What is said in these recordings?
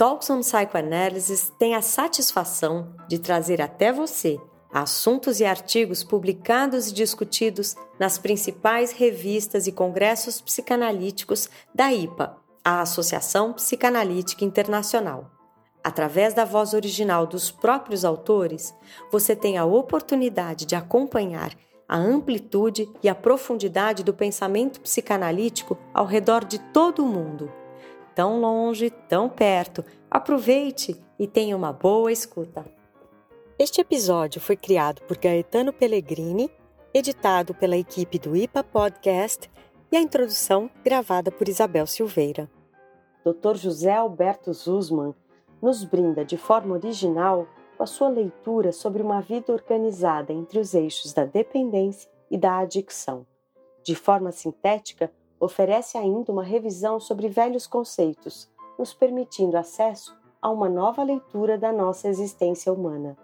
Talks on Psychoanalysis tem a satisfação de trazer até você assuntos e artigos publicados e discutidos nas principais revistas e congressos psicanalíticos da IPA, a Associação Psicanalítica Internacional. Através da voz original dos próprios autores, você tem a oportunidade de acompanhar a amplitude e a profundidade do pensamento psicanalítico ao redor de todo o mundo. Tão longe, tão perto. Aproveite e tenha uma boa escuta. Este episódio foi criado por Gaetano Pellegrini, editado pela equipe do IPA Podcast e a introdução gravada por Isabel Silveira. Dr. José Alberto Zuzman nos brinda de forma original com a sua leitura sobre uma vida organizada entre os eixos da dependência e da adicção. De forma sintética, oferece ainda uma revisão sobre velhos conceitos, nos permitindo acesso a uma nova leitura da nossa existência humana.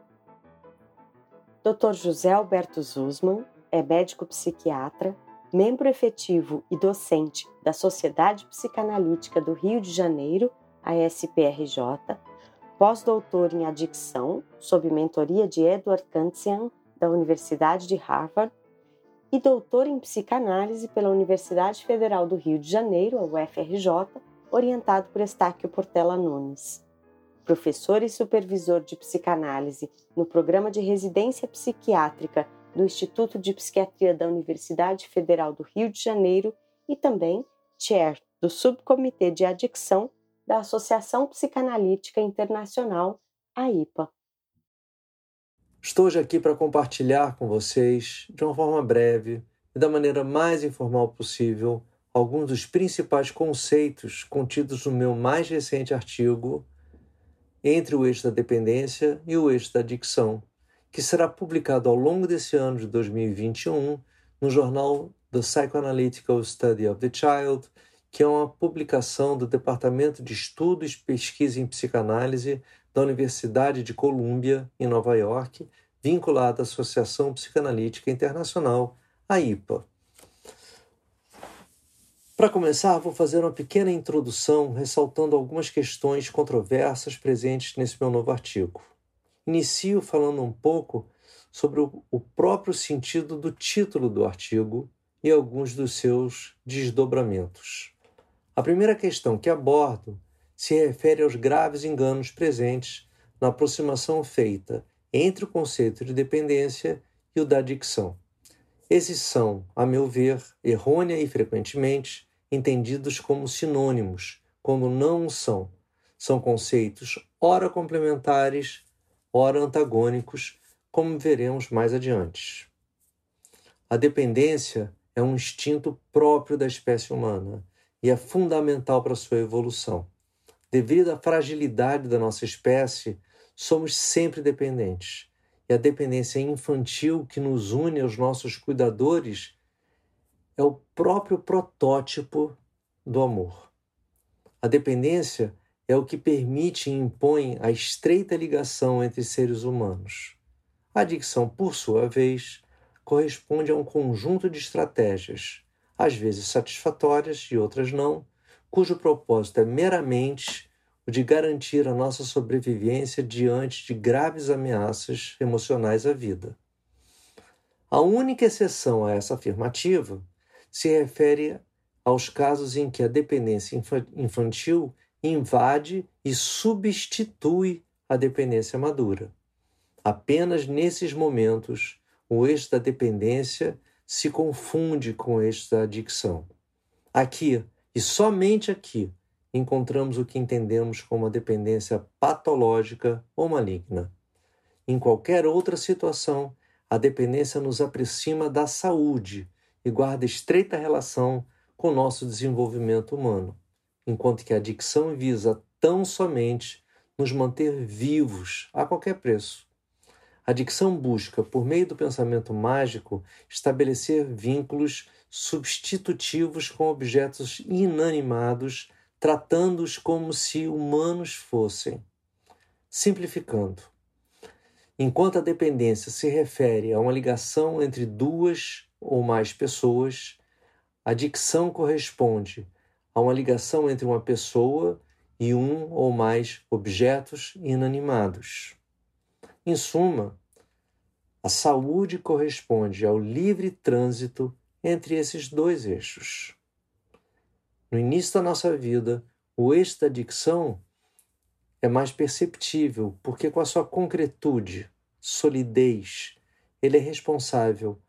Dr. José Alberto Zuzman é médico psiquiatra, membro efetivo e docente da Sociedade Psicanalítica do Rio de Janeiro, a SPRJ, pós-doutor em adicção, sob mentoria de Edward Kantzian, da Universidade de Harvard, e doutor em psicanálise pela Universidade Federal do Rio de Janeiro, a UFRJ, orientado por Estáquio Portela Nunes. Professor e supervisor de psicanálise no programa de residência psiquiátrica do Instituto de Psiquiatria da Universidade Federal do Rio de Janeiro e também chair do Subcomitê de Adicção da Associação Psicanalítica Internacional, a IPA. Estou hoje aqui para compartilhar com vocês, de uma forma breve e da maneira mais informal possível, alguns dos principais conceitos contidos no meu mais recente artigo Entre o eixo da dependência e o eixo da adicção, que será publicado ao longo desse ano de 2021 no jornal The Psychoanalytical Study of the Child que é uma publicação do Departamento de Estudo e Pesquisa em Psicanálise da Universidade de Colômbia, em Nova York, vinculada à Associação Psicanalítica Internacional, a IPA. Para começar, vou fazer uma pequena introdução ressaltando algumas questões controversas presentes nesse meu novo artigo. Inicio falando um pouco sobre o próprio sentido do título do artigo e alguns dos seus desdobramentos. A primeira questão que abordo se refere aos graves enganos presentes na aproximação feita entre o conceito de dependência e o da adicção. Esses são, a meu ver, errônea e frequentemente entendidos como sinônimos, quando não são. São conceitos ora complementares, ora antagônicos, como veremos mais adiante. A dependência é um instinto próprio da espécie humana e é fundamental para sua evolução. Devido à fragilidade da nossa espécie, somos sempre dependentes. E a dependência infantil que nos une aos nossos cuidadores é o próprio protótipo do amor. A dependência é o que permite e impõe a estreita ligação entre seres humanos. A adicção, por sua vez, corresponde a um conjunto de estratégias às vezes satisfatórias e outras não, cujo propósito é meramente de garantir a nossa sobrevivência diante de graves ameaças emocionais à vida. A única exceção a essa afirmativa se refere aos casos em que a dependência infantil invade e substitui a dependência madura. Apenas nesses momentos, o eixo da dependência se confunde com este da adicção. Aqui, e somente aqui, encontramos o que entendemos como a dependência patológica ou maligna. Em qualquer outra situação, a dependência nos aproxima da saúde e guarda estreita relação com o nosso desenvolvimento humano, enquanto que a adicção visa tão somente nos manter vivos a qualquer preço. A dicção busca, por meio do pensamento mágico, estabelecer vínculos substitutivos com objetos inanimados, tratando-os como se humanos fossem. Simplificando, enquanto a dependência se refere a uma ligação entre duas ou mais pessoas, a dicção corresponde a uma ligação entre uma pessoa e um ou mais objetos inanimados. Em suma, a saúde corresponde ao livre trânsito entre esses dois eixos. No início da nossa vida, o eixo da adicção é mais perceptível, porque com a sua concretude, solidez, ele é responsável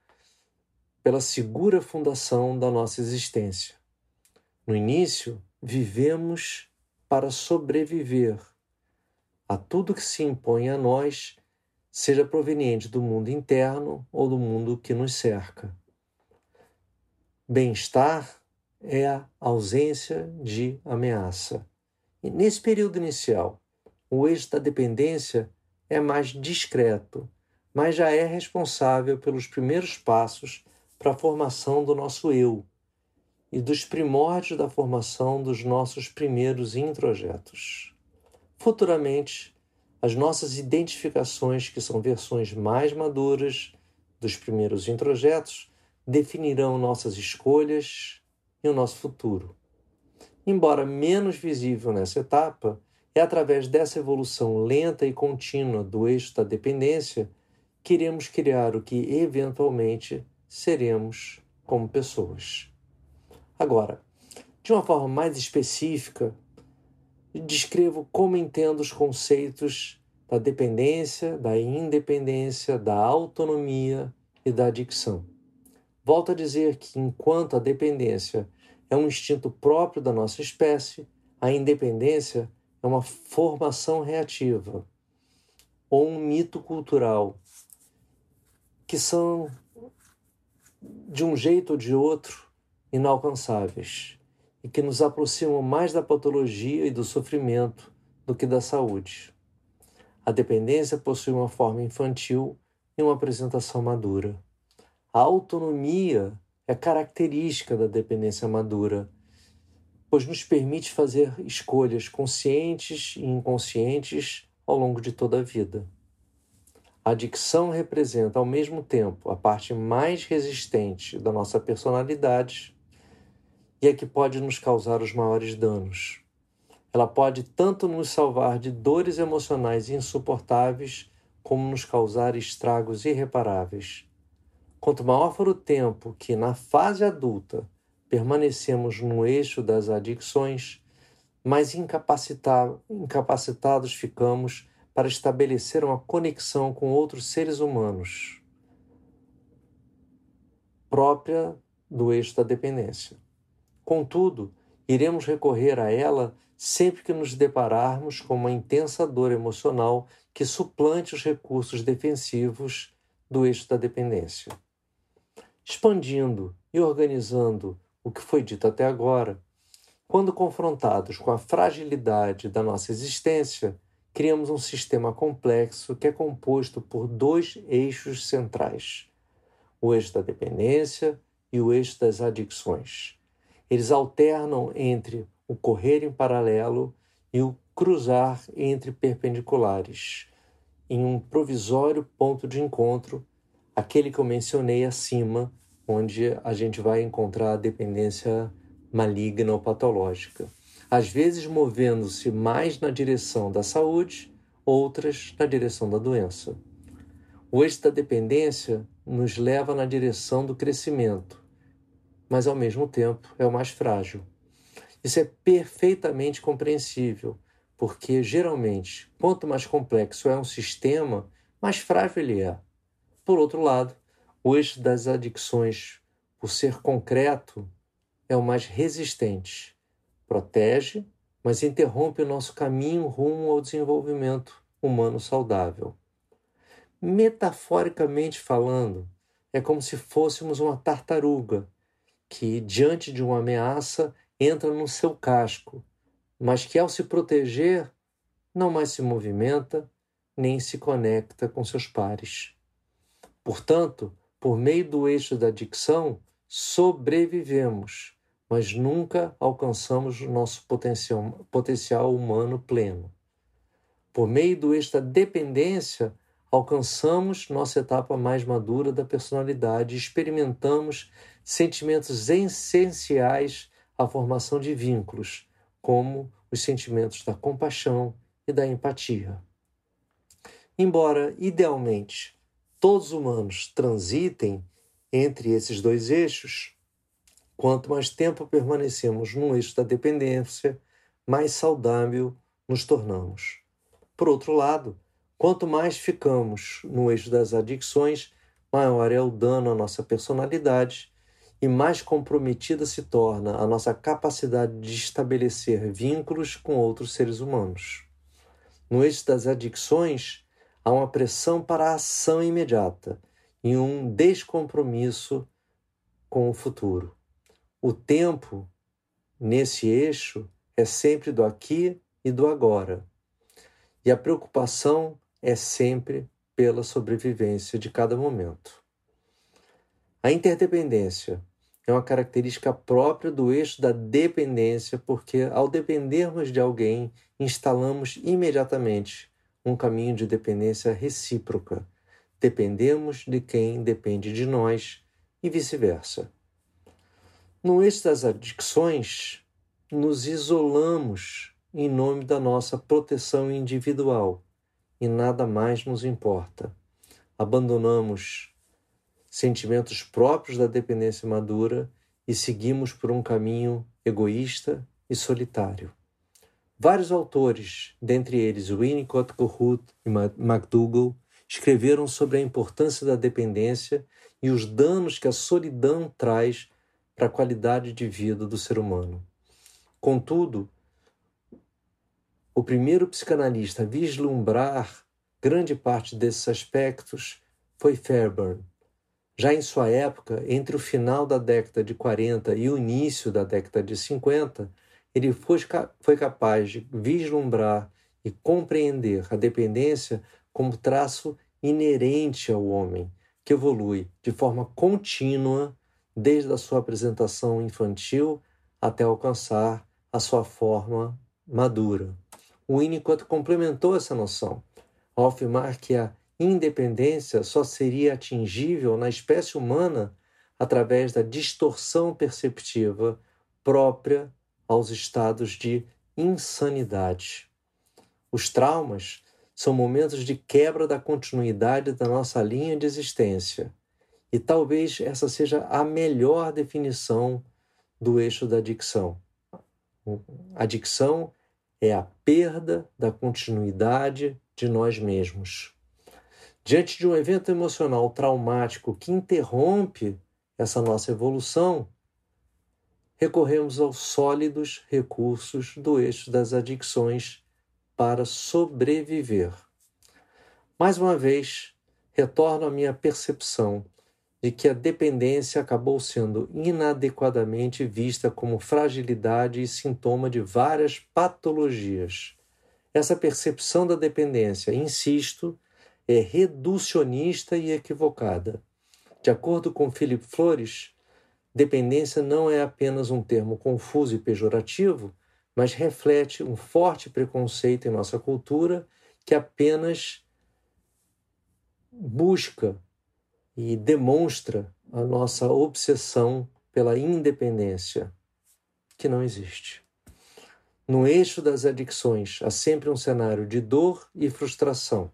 pela segura fundação da nossa existência. No início, vivemos para sobreviver a tudo que se impõe a nós, seja proveniente do mundo interno ou do mundo que nos cerca. Bem-estar é a ausência de ameaça. E nesse período inicial, o eixo da dependência é mais discreto, mas já é responsável pelos primeiros passos para a formação do nosso eu e dos primórdios da formação dos nossos primeiros introjetos. Futuramente, as nossas identificações, que são versões mais maduras dos primeiros introjetos, definirão nossas escolhas e o nosso futuro. Embora menos visível nessa etapa, é através dessa evolução lenta e contínua do eixo da dependência que iremos criar o que eventualmente seremos como pessoas. Agora, de uma forma mais específica, descrevo como entendo os conceitos da dependência, da independência, da autonomia e da adicção. Volto a dizer que, enquanto a dependência é um instinto próprio da nossa espécie, a independência é uma formação reativa ou um mito cultural que são, de um jeito ou de outro, inalcançáveis e que nos aproximam mais da patologia e do sofrimento do que da saúde. A dependência possui uma forma infantil e uma apresentação madura. A autonomia é característica da dependência madura, pois nos permite fazer escolhas conscientes e inconscientes ao longo de toda a vida. A adicção representa, ao mesmo tempo, a parte mais resistente da nossa personalidade e é que pode nos causar os maiores danos. Ela pode tanto nos salvar de dores emocionais insuportáveis, como nos causar estragos irreparáveis. Quanto maior for o tempo que, na fase adulta, permanecemos no eixo das adicções, mais incapacitados ficamos para estabelecer uma conexão com outros seres humanos, própria do eixo da dependência. Contudo, iremos recorrer a ela sempre que nos depararmos com uma intensa dor emocional que suplante os recursos defensivos do eixo da dependência. Expandindo e organizando o que foi dito até agora, quando confrontados com a fragilidade da nossa existência, criamos um sistema complexo que é composto por dois eixos centrais: o eixo da dependência e o eixo das adicções. Eles alternam entre o correr em paralelo e o cruzar entre perpendiculares, em um provisório ponto de encontro, aquele que eu mencionei acima, onde a gente vai encontrar a dependência maligna ou patológica. Às vezes movendo-se mais na direção da saúde, outras na direção da doença. O eixo da dependência nos leva na direção do crescimento, mas ao mesmo tempo é o mais frágil. Isso é perfeitamente compreensível, porque geralmente, quanto mais complexo é um sistema, mais frágil ele é. Por outro lado, o eixo das adicções, por ser concreto, é o mais resistente. Protege, mas interrompe o nosso caminho rumo ao desenvolvimento humano saudável. Metaforicamente falando, é como se fôssemos uma tartaruga que, diante de uma ameaça, entra no seu casco, mas que, ao se proteger, não mais se movimenta nem se conecta com seus pares. Portanto, por meio do eixo da dicção, sobrevivemos, mas nunca alcançamos o nosso potencial, potencial humano pleno. Por meio do eixo da dependência, alcançamos nossa etapa mais madura da personalidade e experimentamos sentimentos essenciais à formação de vínculos, como os sentimentos da compaixão e da empatia. Embora, idealmente, todos os humanos transitem entre esses dois eixos, quanto mais tempo permanecemos no eixo da dependência, mais saudável nos tornamos. Por outro lado, quanto mais ficamos no eixo das adicções, maior é o dano à nossa personalidade e mais comprometida se torna a nossa capacidade de estabelecer vínculos com outros seres humanos. No eixo das adicções, há uma pressão para a ação imediata e um descompromisso com o futuro. O tempo, nesse eixo, é sempre do aqui e do agora. E a preocupação é sempre pela sobrevivência de cada momento. A interdependência é uma característica própria do eixo da dependência, porque ao dependermos de alguém, instalamos imediatamente um caminho de dependência recíproca. Dependemos de quem depende de nós e vice-versa. No eixo das adicções, nos isolamos em nome da nossa proteção individual e nada mais nos importa. Abandonamos sentimentos próprios da dependência madura e seguimos por um caminho egoísta e solitário. Vários autores, dentre eles Winnicott, Kohut e MacDougall, escreveram sobre a importância da dependência e os danos que a solidão traz para a qualidade de vida do ser humano. Contudo, o primeiro psicanalista a vislumbrar grande parte desses aspectos foi Fairbairn. Já em sua época, entre o final da década de 40 e o início da década de 50, ele foi, capaz de vislumbrar e compreender a dependência como traço inerente ao homem, que evolui de forma contínua desde a sua apresentação infantil até alcançar a sua forma madura. Winnicott complementou essa noção ao afirmar que a independência só seria atingível na espécie humana através da distorção perceptiva própria aos estados de insanidade. Os traumas são momentos de quebra da continuidade da nossa linha de existência, e talvez essa seja a melhor definição do eixo da adicção. Adicção é a perda da continuidade de nós mesmos. Diante de um evento emocional traumático que interrompe essa nossa evolução, recorremos aos sólidos recursos do eixo das adicções para sobreviver. Mais uma vez, retorno à minha percepção de que a dependência acabou sendo inadequadamente vista como fragilidade e sintoma de várias patologias. Essa percepção da dependência, insisto, é reducionista e equivocada. De acordo com Philip Flores, dependência não é apenas um termo confuso e pejorativo, mas reflete um forte preconceito em nossa cultura que apenas busca e demonstra a nossa obsessão pela independência, que não existe. No eixo das adicções há sempre um cenário de dor e frustração.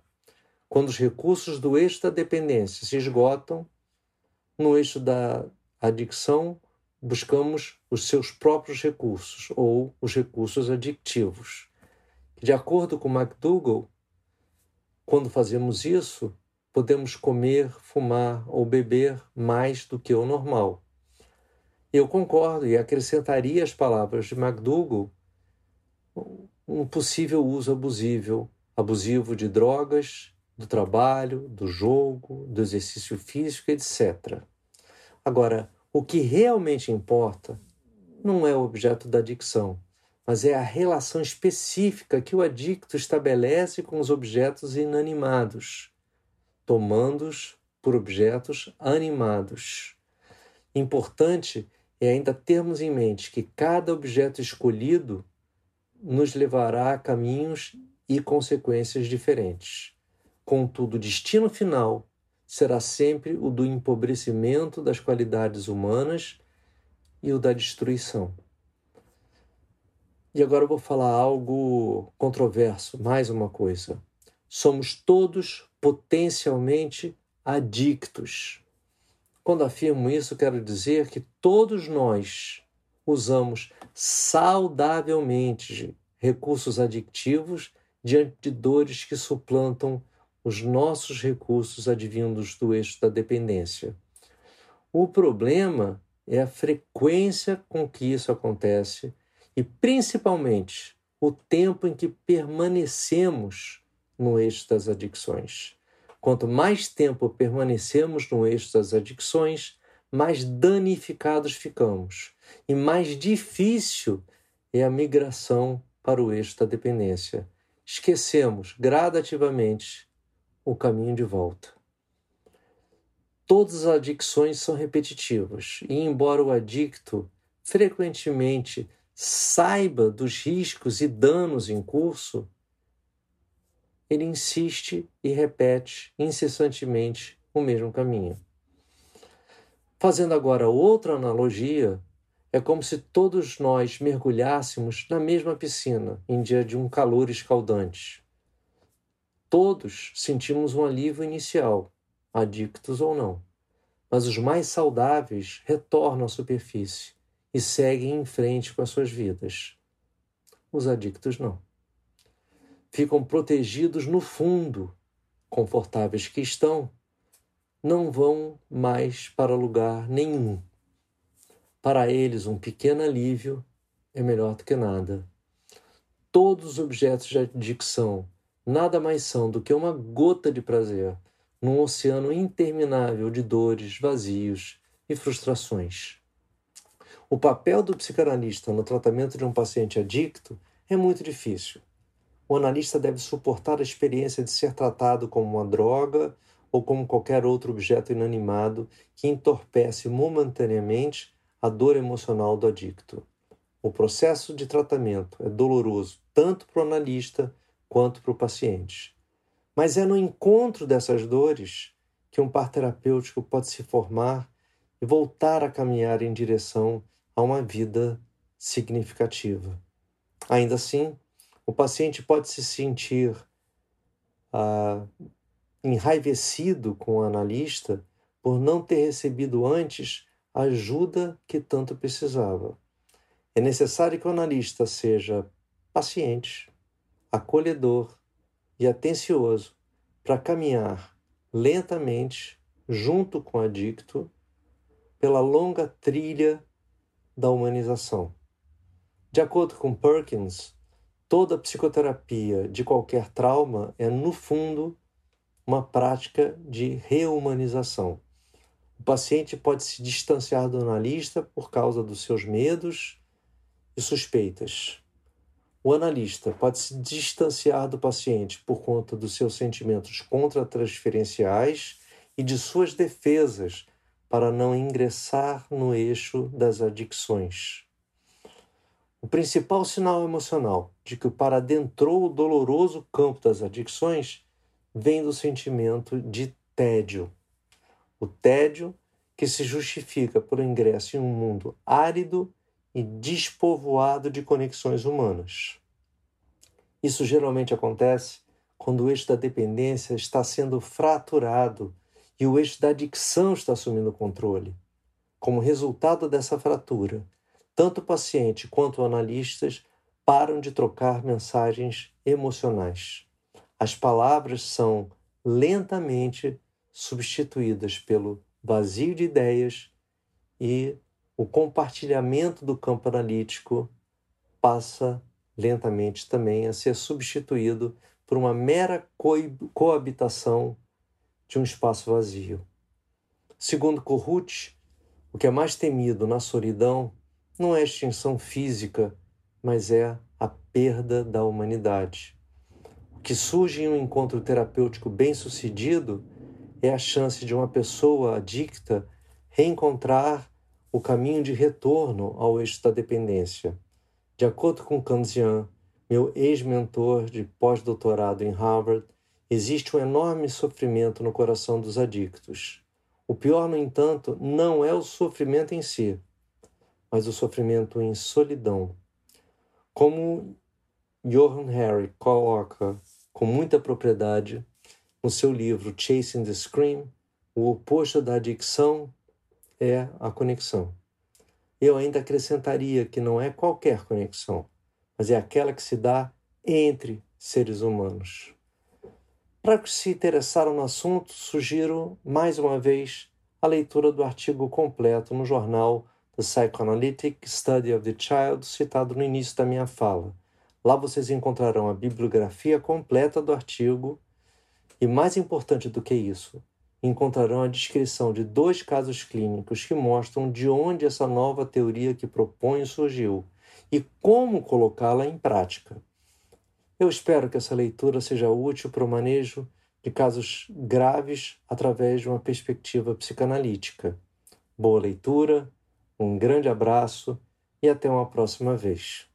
Quando os recursos do eixo da dependência se esgotam, no eixo da adicção buscamos os seus próprios recursos ou os recursos adictivos. De acordo com McDougall, quando fazemos isso, podemos comer, fumar ou beber mais do que o normal. Eu concordo e acrescentaria as palavras de McDougall um possível uso abusivo, abusivo de drogas, do trabalho, do jogo, do exercício físico, etc. Agora, o que realmente importa não é o objeto da adicção, mas é a relação específica que o adicto estabelece com os objetos inanimados, tomando-os por objetos animados. Importante é ainda termos em mente que cada objeto escolhido nos levará a caminhos e consequências diferentes. Contudo, o destino final será sempre o do empobrecimento das qualidades humanas e o da destruição. E agora eu vou falar algo controverso, mais uma coisa. Somos todos potencialmente adictos. Quando afirmo isso, quero dizer que todos nós usamos saudavelmente recursos adictivos diante de dores que suplantam os nossos recursos advindos do eixo da dependência. O problema é a frequência com que isso acontece e principalmente o tempo em que permanecemos no eixo das adicções. Quanto mais tempo permanecemos no eixo das adicções, mais danificados ficamos e mais difícil é a migração para o eixo da dependência. Esquecemos gradativamente o caminho de volta. Todas as adicções são repetitivas e, embora o adicto frequentemente saiba dos riscos e danos em curso, ele insiste e repete incessantemente o mesmo caminho. Fazendo agora outra analogia, é como se todos nós mergulhássemos na mesma piscina em dia de um calor escaldante. Todos sentimos um alívio inicial, adictos ou não, mas os mais saudáveis retornam à superfície e seguem em frente com as suas vidas. Os adictos não. Ficam protegidos no fundo, confortáveis que estão, não vão mais para lugar nenhum. Para eles, um pequeno alívio é melhor do que nada. Todos os objetos de adicção nada mais são do que uma gota de prazer num oceano interminável de dores, vazios e frustrações. O papel do psicanalista no tratamento de um paciente adicto é muito difícil. O analista deve suportar a experiência de ser tratado como uma droga ou como qualquer outro objeto inanimado que entorpece momentaneamente a dor emocional do adicto. O processo de tratamento é doloroso tanto para o analista quanto para o paciente. Mas é no encontro dessas dores que um par terapêutico pode se formar e voltar a caminhar em direção a uma vida significativa. Ainda assim, o paciente pode se sentir ah, enraivecido com o analista por não ter recebido antes a ajuda que tanto precisava. É necessário que o analista seja paciente, acolhedor e atencioso para caminhar lentamente junto com o adicto pela longa trilha da humanização. De acordo com Perkins, toda psicoterapia de qualquer trauma é, no fundo, uma prática de reumanização. O paciente pode se distanciar do analista por causa dos seus medos e suspeitas. O analista pode se distanciar do paciente por conta dos seus sentimentos contra-transferenciais e de suas defesas para não ingressar no eixo das adicções. O principal sinal emocional de que o par adentrou o doloroso campo das adicções vem do sentimento de tédio. O tédio que se justifica por ingresso em um mundo árido e despovoado de conexões humanas. Isso geralmente acontece quando o eixo da dependência está sendo fraturado e o eixo da adicção está assumindo o controle. Como resultado dessa fratura, tanto o paciente quanto analistas param de trocar mensagens emocionais. As palavras são lentamente substituídas pelo vazio de ideias e o compartilhamento do campo analítico passa lentamente também a ser substituído por uma mera coabitação de um espaço vazio. Segundo Corrute, o que é mais temido na solidão não é a extinção física, mas é a perda da humanidade. O que surge em um encontro terapêutico bem-sucedido é a chance de uma pessoa adicta reencontrar o caminho de retorno ao eixo da dependência. De acordo com Kanzian, meu ex-mentor de pós-doutorado em Harvard, Existe um enorme sofrimento no coração dos adictos. O pior, no entanto, não é o sofrimento em si, mas o sofrimento em solidão. Como Johan Harry coloca com muita propriedade no seu livro Chasing the Scream, o oposto da adicção é a conexão. Eu ainda acrescentaria que não é qualquer conexão, mas é aquela que se dá entre seres humanos. Para os que se interessaram no assunto, sugiro mais uma vez a leitura do artigo completo no jornal The Psychoanalytic Study of the Child, citado no início da minha fala. Lá vocês encontrarão a bibliografia completa do artigo e, mais importante do que isso, encontrarão a descrição de dois casos clínicos que mostram de onde essa nova teoria que proponho surgiu e como colocá-la em prática. Eu espero que essa leitura seja útil para o manejo de casos graves através de uma perspectiva psicanalítica. Boa leitura, um grande abraço e até uma próxima vez.